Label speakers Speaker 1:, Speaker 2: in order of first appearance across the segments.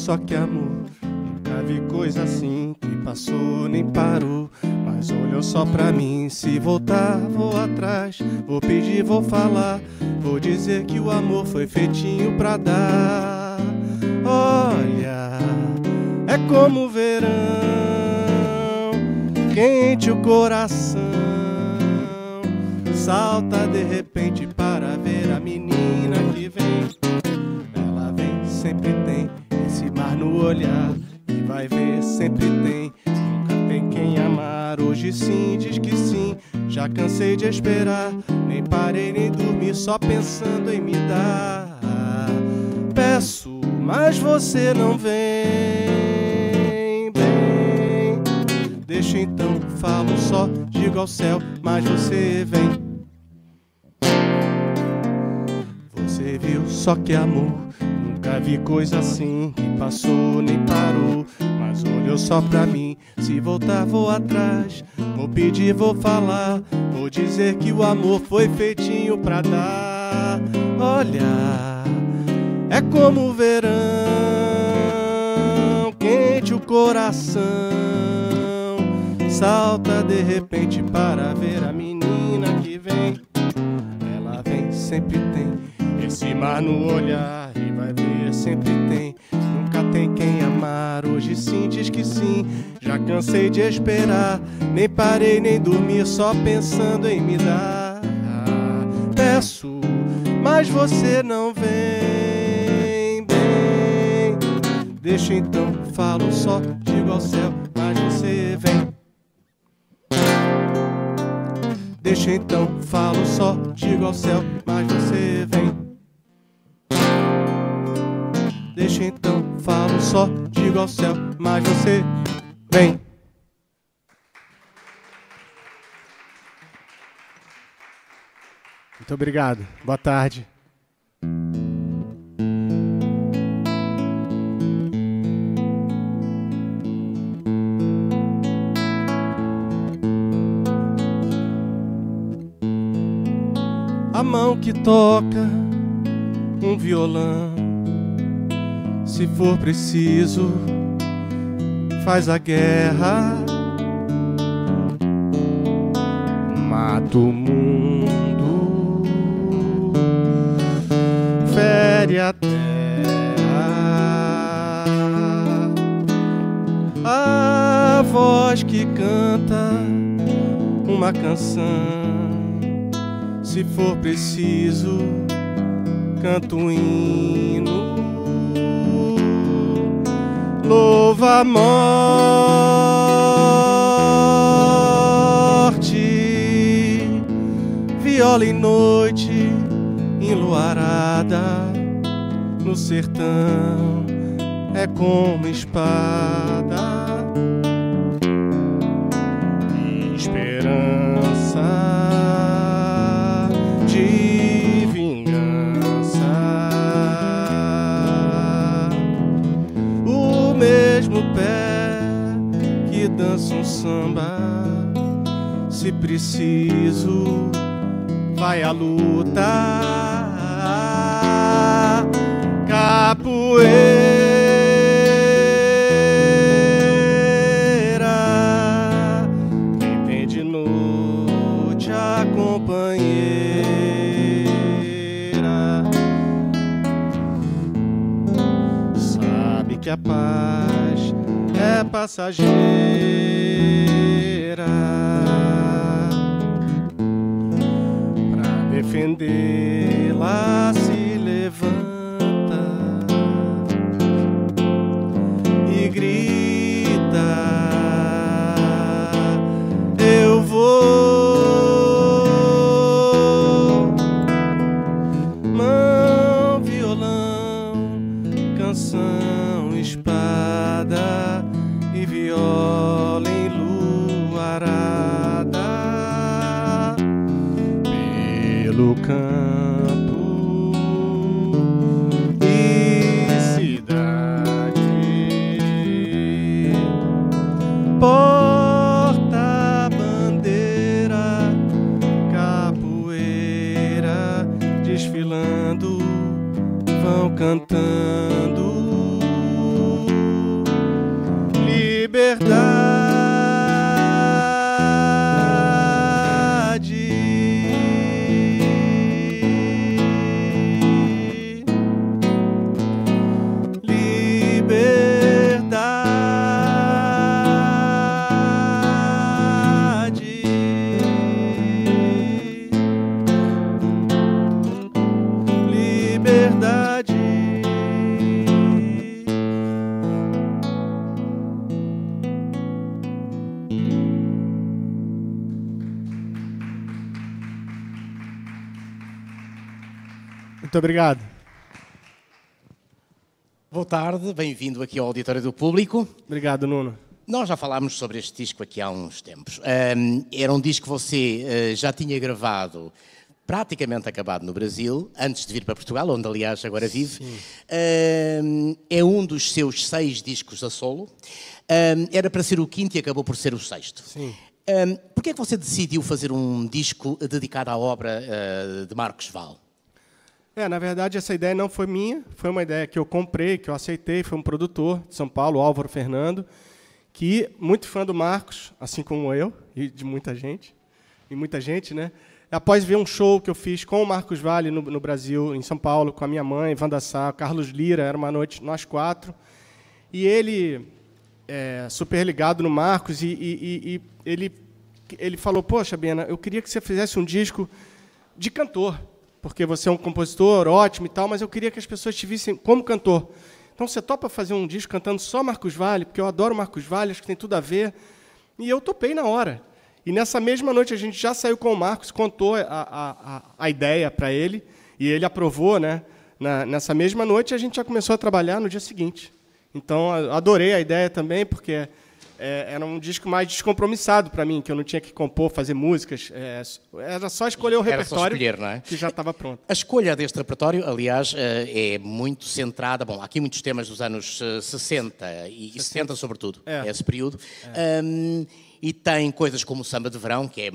Speaker 1: só que amor. Nunca vi coisa assim que passou nem parou. Mas olhou só pra mim. Se voltar, vou atrás. Vou pedir, vou falar. Vou dizer que o amor foi feitinho pra dar. Olha, é como o verão, quente o coração. Salta de repente para ver a menina que vem. Ela vem, sempre olhar. E vai ver, sempre tem. Nunca tem quem amar. Hoje sim, diz que sim. Já cansei de esperar. Nem parei nem dormi, só pensando em me dar. Peço, mas você não vem. Bem, deixa então, falo só, digo ao céu, mas você vem. Você viu só que amor. Nunca vi coisa assim que passou nem parou. Mas olhou só pra mim. Se voltar, vou atrás. Vou pedir, vou falar. Vou dizer que o amor foi feitinho pra dar. Olha, é como o verão, quente o coração. Salta de repente para ver a menina que vem. Ela vem, sempre tem esse mar no olhar e vai ver, sempre tem. Nunca tem quem amar, hoje sim diz que sim. Já cansei de esperar, nem parei nem dormi, só pensando em me dar. Peço, mas você não vem bem. Deixa então, falo só, digo ao céu, mas você vem. Deixa então, falo só, digo ao céu, mas você vem. Deixa então, falo só, digo ao céu, mas você vem. Muito obrigado. Boa tarde. A mão que toca um violão, se for preciso, faz a guerra, mata o mundo, fere a terra. A voz que canta uma canção se for preciso, canto um hino. Louva a morte, viola em noite enluarada no sertão é como espada. Dança um samba, se preciso, vai à luta. Capoeira, quem tem de noite a companheira. Sabe que a paz é passageira. Pra desfilando, vão cantando. Muito obrigado.
Speaker 2: Boa tarde, bem-vindo aqui ao Auditório do Público.
Speaker 1: Obrigado, Nuno.
Speaker 2: Nós já falámos sobre este disco aqui há uns tempos. Um, era um disco que você uh, já tinha gravado, praticamente acabado no Brasil, antes de vir para Portugal, onde aliás agora vive. Um, é um dos seus seis discos a solo. Um, era para ser o quinto e acabou por ser o sexto.
Speaker 1: Sim.
Speaker 2: Um, Por que é que você decidiu fazer um disco dedicado à obra uh, de Marcos Val?
Speaker 1: É, na verdade, essa ideia não foi minha, foi uma ideia que eu comprei, que eu aceitei, foi um produtor de São Paulo, Álvaro Fernando, que, muito fã do Marcos, assim como eu, e de muita gente, e muita gente, né? Após ver um show que eu fiz com o Marcos Vale no, no Brasil, em São Paulo, com a minha mãe, Wanda Sá, Carlos Lira, era uma noite, nós quatro, e ele, é, super ligado no Marcos, e, e, e ele, ele falou, poxa, Bena, eu queria que você fizesse um disco de cantor, porque você é um compositor ótimo e tal, mas eu queria que as pessoas te vissem como cantor. Então você topa fazer um disco cantando só Marcos Vale, porque eu adoro Marcos Vale, acho que tem tudo a ver. E eu topei na hora. E nessa mesma noite a gente já saiu com o Marcos, contou a, a, a ideia para ele, e ele aprovou, né? Na, nessa mesma noite a gente já começou a trabalhar no dia seguinte. Então adorei a ideia também, porque é, era um disco mais descompromissado para mim, que eu não tinha que compor, fazer músicas. É, era só escolher o repertório
Speaker 2: escolher, é?
Speaker 1: que já estava pronto.
Speaker 2: A escolha deste repertório, aliás, eh, é muito centrada. Bom, há aqui muitos temas dos anos eh, 60 e, e 70, sobretudo,
Speaker 1: É.
Speaker 2: esse período. Um, e tem coisas como o Samba de Verão, que é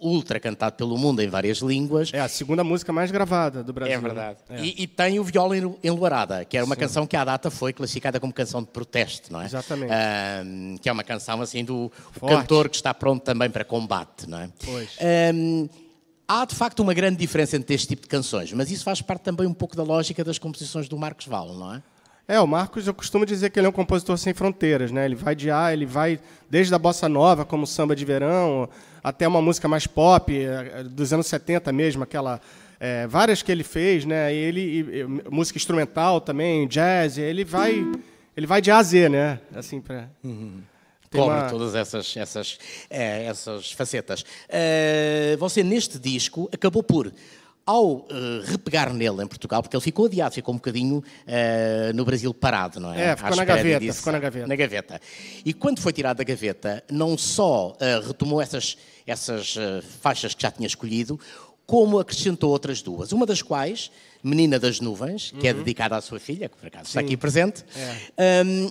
Speaker 2: ultra cantado pelo mundo em várias línguas.
Speaker 1: É a segunda música mais gravada do Brasil.
Speaker 2: É verdade.
Speaker 1: né? É.
Speaker 2: E, e tem o Viola Enlu- Enluarada, que era uma canção que à data foi classificada como canção de protesto, não é?
Speaker 1: Exatamente.
Speaker 2: Ahm, que é uma canção assim do cantor que está pronto também para combate, não é?
Speaker 1: Pois.
Speaker 2: Ahm, há de facto uma grande diferença entre este tipo de canções, mas isso faz parte também um pouco da lógica das composições do Marcos Val, não é?
Speaker 1: É, o Marcos, eu costumo dizer que ele é um compositor sem fronteiras, né? Ele vai de A, ele vai desde a bossa nova, como samba de verão, até uma música mais pop, eh, dos anos 70 mesmo, aquela eh, várias que ele fez, né? E ele e- e música instrumental também, jazz, ele vai ele vai de A a Z, né? Assim para Tem
Speaker 2: Cobre
Speaker 1: uma-
Speaker 2: todas essas, essas, eh, essas facetas. Eh, você, neste disco, acabou por, ao eh, repegar nele em Portugal, porque ele ficou adiado, ficou um bocadinho eh, no Brasil parado, não é?
Speaker 1: É, ficou na gaveta,
Speaker 2: disso.
Speaker 1: ficou na gaveta.
Speaker 2: Na gaveta. E quando foi tirado da gaveta, não só eh, retomou essas, essas faixas que já tinha escolhido, como acrescentou outras duas. Uma das quais, Menina das Nuvens, que é
Speaker 1: Uhum.
Speaker 2: dedicada à sua filha, que por acaso está aqui presente. Ahm,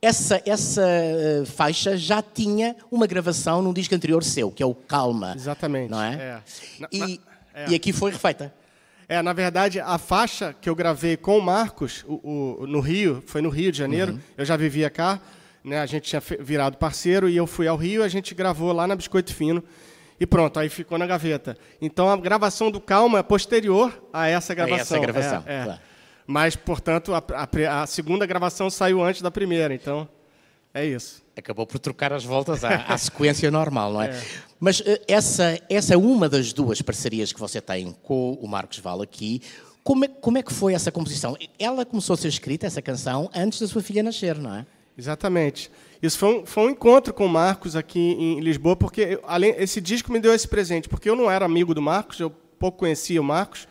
Speaker 2: essa, essa eh, faixa já tinha uma gravação num disco anterior seu, que é o Calma.
Speaker 1: Exatamente,
Speaker 2: Não é?
Speaker 1: é. Na-
Speaker 2: E,
Speaker 1: na- é.
Speaker 2: e aqui foi refeita.
Speaker 1: É, na verdade, a faixa que eu gravei com o Marcos o, o- no Rio, foi no Rio de Janeiro,
Speaker 2: Uhum.
Speaker 1: eu já vivia cá, né, a gente tinha virado parceiro e eu fui ao Rio, a gente gravou lá na Biscoito Fino e pronto, aí ficou na gaveta. Então a gravação do Calma é posterior a essa gravação.
Speaker 2: gravação,
Speaker 1: é, é.
Speaker 2: claro.
Speaker 1: Mas, portanto, a, a a segunda gravação saiu antes da primeira, então é isso.
Speaker 2: Acabou por trocar as voltas à, à sequência normal, não é?
Speaker 1: É.
Speaker 2: Mas eh, essa, essa é uma das duas parcerias que você tem com o Marcos Val aqui. Como é, como é que foi essa composição? Ela começou a ser escrita, essa canção, antes da sua filha nascer, não é?
Speaker 1: Exatamente. Isso foi um, foi um encontro com o Marcos aqui em Lisboa, porque eu- além, esse disco me deu esse presente, porque eu não era amigo do Marcos, eu pouco conhecia o Marcos.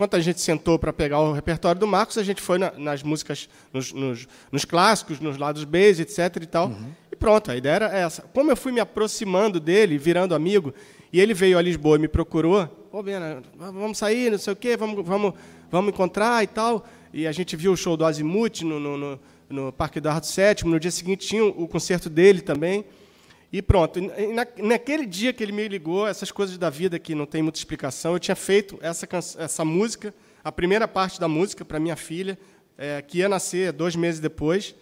Speaker 1: Quando a gente sentou para pegar o repertório do Marcos, a gente foi na- nas músicas, nos, nos- nos clássicos, nos lados B, etc. e tal. E pronto, a ideia era essa. Como eu fui me aproximando dele, virando amigo, e ele veio a Lisboa e me procurou, Ô, Bena, vamos sair, não sei o quê, vamos, vamos, vamos encontrar e tal. E a gente viu o show do Azimuth no, no, no, no Parque Eduardo VII. No dia seguinte tinha o concerto dele também. E pronto. Na, naquele dia que ele me ligou, essas coisas da vida que não tem muita explicação, eu tinha feito essa, essa música, a primeira parte da música para minha filha, é, que ia nascer dois meses depois.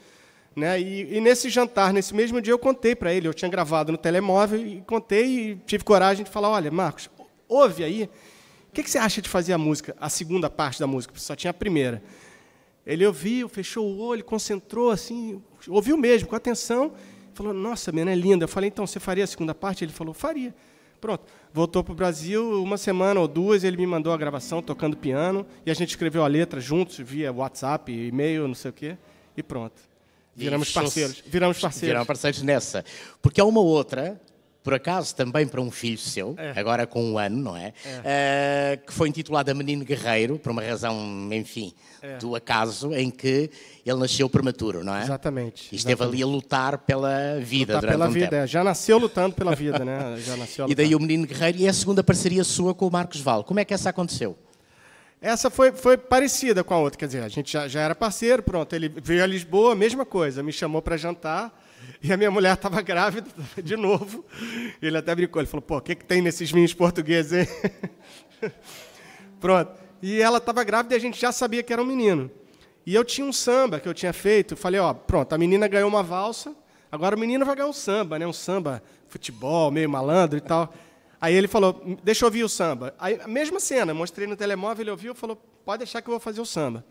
Speaker 1: Né? E, e nesse jantar, nesse mesmo dia, eu contei para ele. Eu tinha gravado no telemóvel e contei e tive coragem de falar: olha, Marcos, ouve aí. O que, que você acha de fazer a música, a segunda parte da música? Porque só tinha a primeira. Ele ouviu, fechou o olho, concentrou assim, ouviu mesmo, com atenção. Falou: Nossa, menina, é linda. Eu falei: Então, você faria a segunda parte? Ele falou: Faria. Pronto. Voltou para o Brasil, uma semana ou duas, ele me mandou a gravação tocando piano, e a gente escreveu a letra juntos, via WhatsApp, e-mail, não sei o quê, e pronto. Viramos parceiros. Viramos parceiros.
Speaker 2: Viraram parceiros nessa. Porque há uma outra por acaso também para um filho seu, é. agora com um ano, não é? é. Uh, que foi intitulado a Menino Guerreiro, por uma razão, enfim, é. do acaso, em que ele nasceu prematuro, não é?
Speaker 1: Exatamente.
Speaker 2: E esteve
Speaker 1: exatamente.
Speaker 2: ali a lutar pela vida lutar durante
Speaker 1: pela
Speaker 2: um
Speaker 1: vida,
Speaker 2: tempo.
Speaker 1: É. Já nasceu lutando pela vida, né? Já nasceu
Speaker 2: e daí o Menino Guerreiro e a segunda parceria sua com o Marcos Val. Como é que essa aconteceu?
Speaker 1: Essa foi, foi parecida com a outra, quer dizer, a gente já, já era parceiro, pronto. Ele veio a Lisboa, mesma coisa, me chamou para jantar e a minha mulher estava grávida de novo. Ele até brincou, ele falou: pô, o que, que tem nesses vinhos portugueses, hein? pronto. E ela estava grávida e a gente já sabia que era um menino. E eu tinha um samba que eu tinha feito, falei: ó, pronto, a menina ganhou uma valsa, agora o menino vai ganhar um samba, né? Um samba, futebol, meio malandro e tal. Aí ele falou, deixa eu ouvir o samba. Aí, a mesma cena, mostrei no telemóvel, ele ouviu falou, pode deixar que eu vou fazer o samba.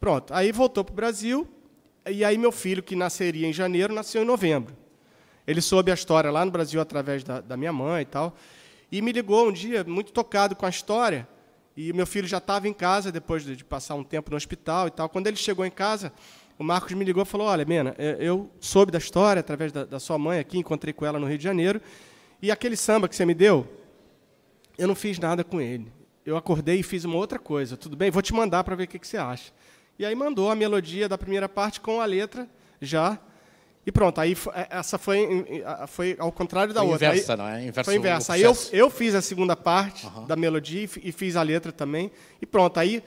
Speaker 1: Pronto, aí voltou para o Brasil, e aí meu filho, que nasceria em janeiro, nasceu em novembro. Ele soube a história lá no Brasil através da, da minha mãe e tal, e me ligou um dia, muito tocado com a história, e meu filho já estava em casa, depois de passar um tempo no hospital e tal. Quando ele chegou em casa, o Marcos me ligou e falou, olha, Mena, é, eu soube da história através da, da sua mãe aqui, encontrei com ela no Rio de Janeiro, e aquele samba que você me deu, eu não fiz nada com ele. Eu acordei e fiz uma outra coisa. Tudo bem? Vou te mandar para ver o que, que você acha. E aí mandou a melodia da primeira parte com a letra já. E pronto, aí é, essa foi, foi ao contrário da
Speaker 2: foi
Speaker 1: outra.
Speaker 2: Inversa,
Speaker 1: aí,
Speaker 2: não é? Inverso
Speaker 1: foi inversa. Aí eu, eu fiz a segunda parte uhum. da melodia e fiz a letra também. E pronto, aí,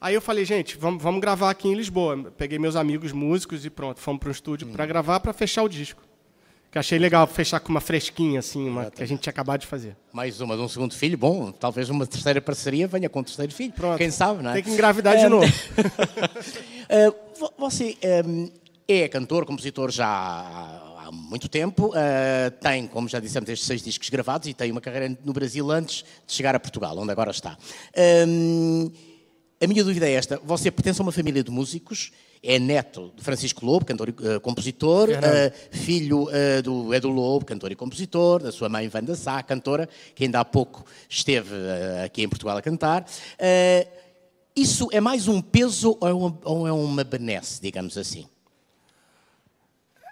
Speaker 1: aí eu falei, gente, vamos, vamos gravar aqui em Lisboa. Peguei meus amigos músicos e pronto, fomos para o estúdio para gravar, para fechar o disco. Que achei legal fechar com uma fresquinha, assim, uma, que a gente tinha acabado de fazer.
Speaker 2: Mais uma de um segundo filho, bom, talvez uma terceira parceria venha com o terceiro filho. Pronto. Quem sabe, não é?
Speaker 1: Tem que engravidar de novo.
Speaker 2: uh, você um, é cantor, compositor já há muito tempo, uh, tem, como já dissemos, estes seis discos gravados e tem uma carreira no Brasil antes de chegar a Portugal, onde agora está. Um, a minha dúvida é esta: você pertence a uma família de músicos? É neto de Francisco Lobo, cantor e uh, compositor, uh, filho uh, do Edu Lobo, cantor e compositor, da sua mãe Wanda Sá, cantora, que ainda há pouco esteve aqui em Portugal a cantar. isso é mais um peso ou é uma, ou é uma benesse, digamos assim?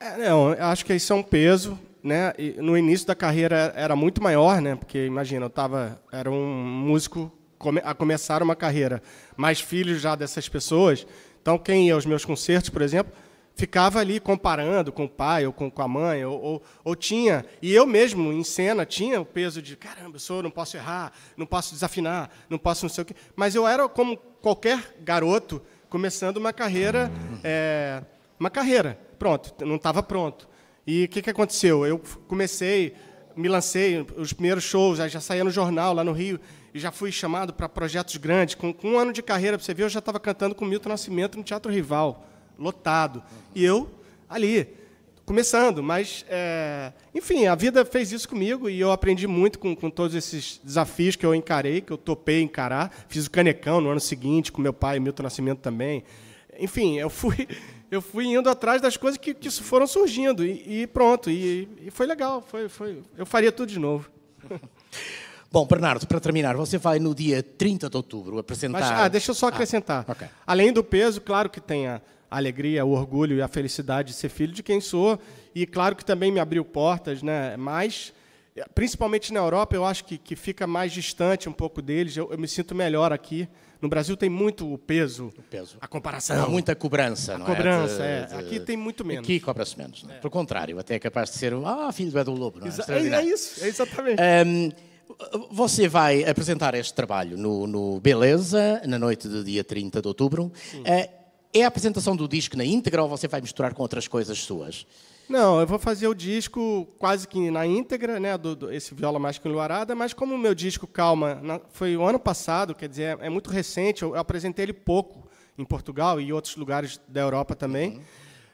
Speaker 1: É, não, acho que isso é um peso. Né? E no início da carreira era muito maior, né? porque imagina, eu tava, era um músico a começar uma carreira, mais filho já dessas pessoas, então, quem ia aos meus concertos, por exemplo, ficava ali comparando com o pai ou com, a mãe, ou, ou, ou, tinha, e eu mesmo, em cena, tinha o peso de, caramba, eu sou, não posso errar, não posso desafinar, não posso não sei o quê. Mas eu era como qualquer garoto começando uma carreira, é, uma carreira, pronto, não estava pronto. E o que, que aconteceu? Eu comecei, me lancei, os primeiros shows, já saía no jornal lá no Rio, e já fui chamado para projetos grandes. Com, com, um ano de carreira, para você ver, eu já estava cantando com Milton Nascimento no Teatro Rival, lotado. E eu ali, começando. Mas, é, enfim, a vida fez isso comigo e eu aprendi muito com, com, todos esses desafios que eu encarei, que eu topei encarar. Fiz o Canecão no ano seguinte, com meu pai, Milton Nascimento também. Enfim, eu fui, eu fui indo atrás das coisas que, que foram surgindo. E, e pronto, e, e foi legal. Foi, foi, eu faria tudo de novo.
Speaker 2: Bom, Bernardo, para terminar, você vai no dia 30 de outubro apresentar. Mas,
Speaker 1: ah, deixa eu só acrescentar. Ah, okay. Além do peso, claro que tem a alegria, o orgulho e a felicidade de ser filho de quem sou. E claro que também me abriu portas, né? Mas, principalmente na Europa, eu acho que, que fica mais distante um pouco deles. Eu, eu me sinto melhor aqui. No Brasil tem muito o peso, o peso. a comparação.
Speaker 2: Há muita cobrança,
Speaker 1: a
Speaker 2: não
Speaker 1: cobrança,
Speaker 2: é?
Speaker 1: De, é. Aqui tem muito menos.
Speaker 2: Aqui cobra-se menos. Não é? Pelo contrário, até é capaz de ser, ah, filho do Edu Lobo. Não
Speaker 1: é? É, é isso, é exatamente.
Speaker 2: Um, você vai apresentar este trabalho no, no, Beleza, na noite do dia 30 de outubro. É, é a apresentação do disco na íntegra ou você vai misturar com outras coisas suas?
Speaker 1: Não, eu vou fazer o disco quase que na íntegra, né, do, do esse Viola Mágica Enluarada, mas como o meu disco Calma na, foi o ano passado, quer dizer, é, é muito recente, eu, eu, apresentei ele pouco em Portugal e em outros lugares da Europa também. Uhum.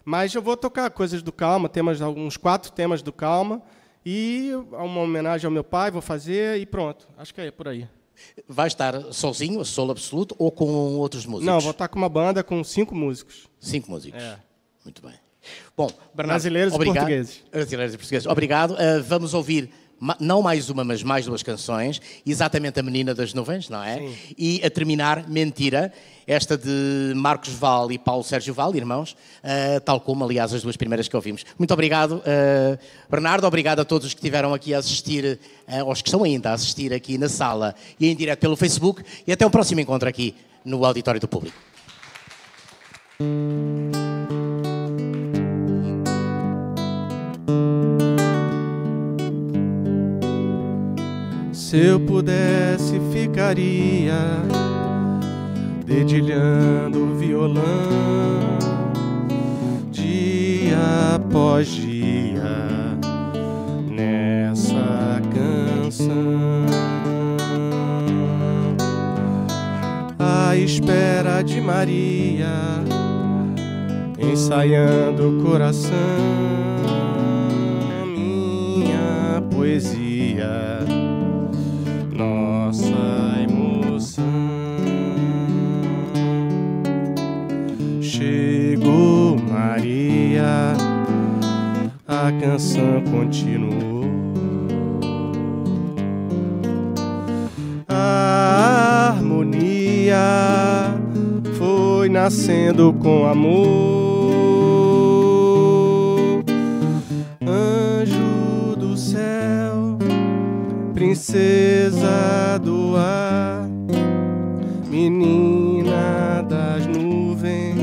Speaker 1: Mas eu vou tocar coisas do Calma, temas alguns quatro temas do Calma, e uma homenagem ao meu pai, vou fazer e pronto. Acho que é por aí.
Speaker 2: Vai estar sozinho, solo absoluto, ou com outros músicos?
Speaker 1: Não, vou estar com uma banda com cinco músicos.
Speaker 2: Cinco músicos.
Speaker 1: É.
Speaker 2: Muito bem. Bom,
Speaker 1: Bernardo, Brasileiros
Speaker 2: obrigado.
Speaker 1: e portugueses.
Speaker 2: Brasileiros e portugueses. Obrigado. Uh, vamos ouvir não mais uma, mas mais duas canções, exatamente a Menina das Nuvens, não é? Sim. E a terminar, Mentira, esta de Marcos Val e Paulo Sérgio Val, irmãos, uh, tal como, aliás, as duas primeiras que ouvimos. Muito obrigado, uh, Bernardo, obrigado a todos os que estiveram aqui a assistir, uh, aos que estão ainda a assistir aqui na sala e em direto pelo Facebook, e até o próximo encontro aqui no Auditório do Público.
Speaker 1: Se eu pudesse, ficaria dedilhando o violão dia após dia nessa canção. À espera de Maria, ensaiando o coração, minha poesia a canção continuou. A harmonia foi nascendo com amor. princesa do ar, menina das nuvens,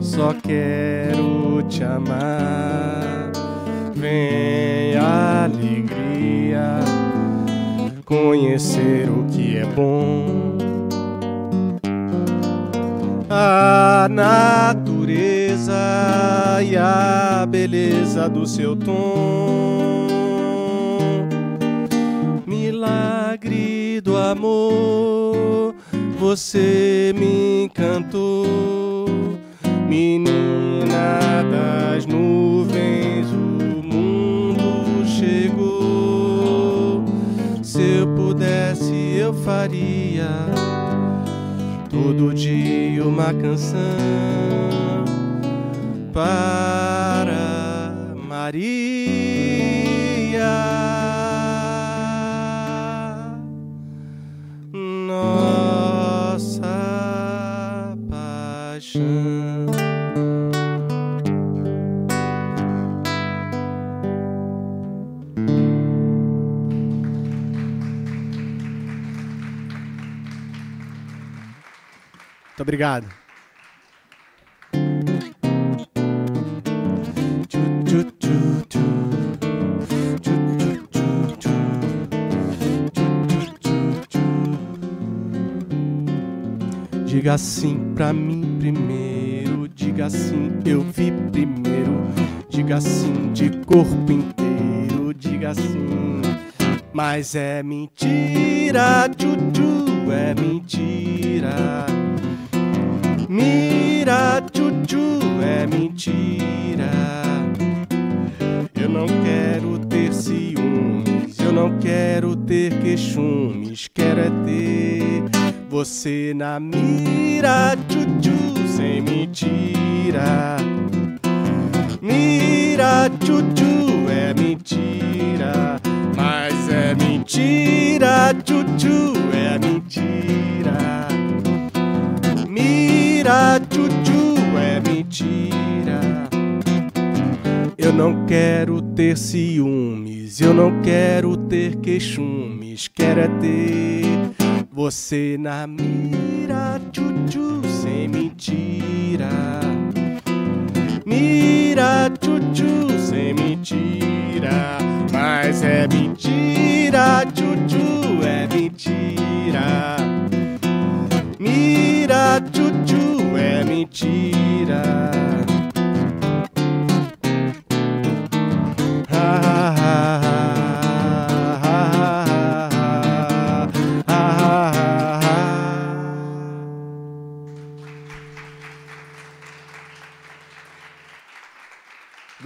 Speaker 1: só quero te amar. Vem alegria, conhecer o que é bom. A natureza e a beleza do seu tom milagre do amor, você me encantou, menina das nuvens, eu faria todo dia uma canção para Maria. Obrigado. Diga sim pra mim primeiro, diga sim, eu vi primeiro. Diga sim de corpo inteiro, diga sim. Mas é mentira, tchu, é mentira. Mira, tchutchu, é mentira. Eu não quero ter ciúmes, eu não quero ter queixumes, quero é ter você na mira, tchutchu, sem mentira. Mira, tchutchu, é mentira, mas é mentira, tchutchu, é mentira mentira, tchutchu, é mentira. Eu não quero ter ciúmes, eu não quero ter queixumes, quero é ter você na mira, tchutchu, sem mentira.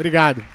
Speaker 1: Obrigado.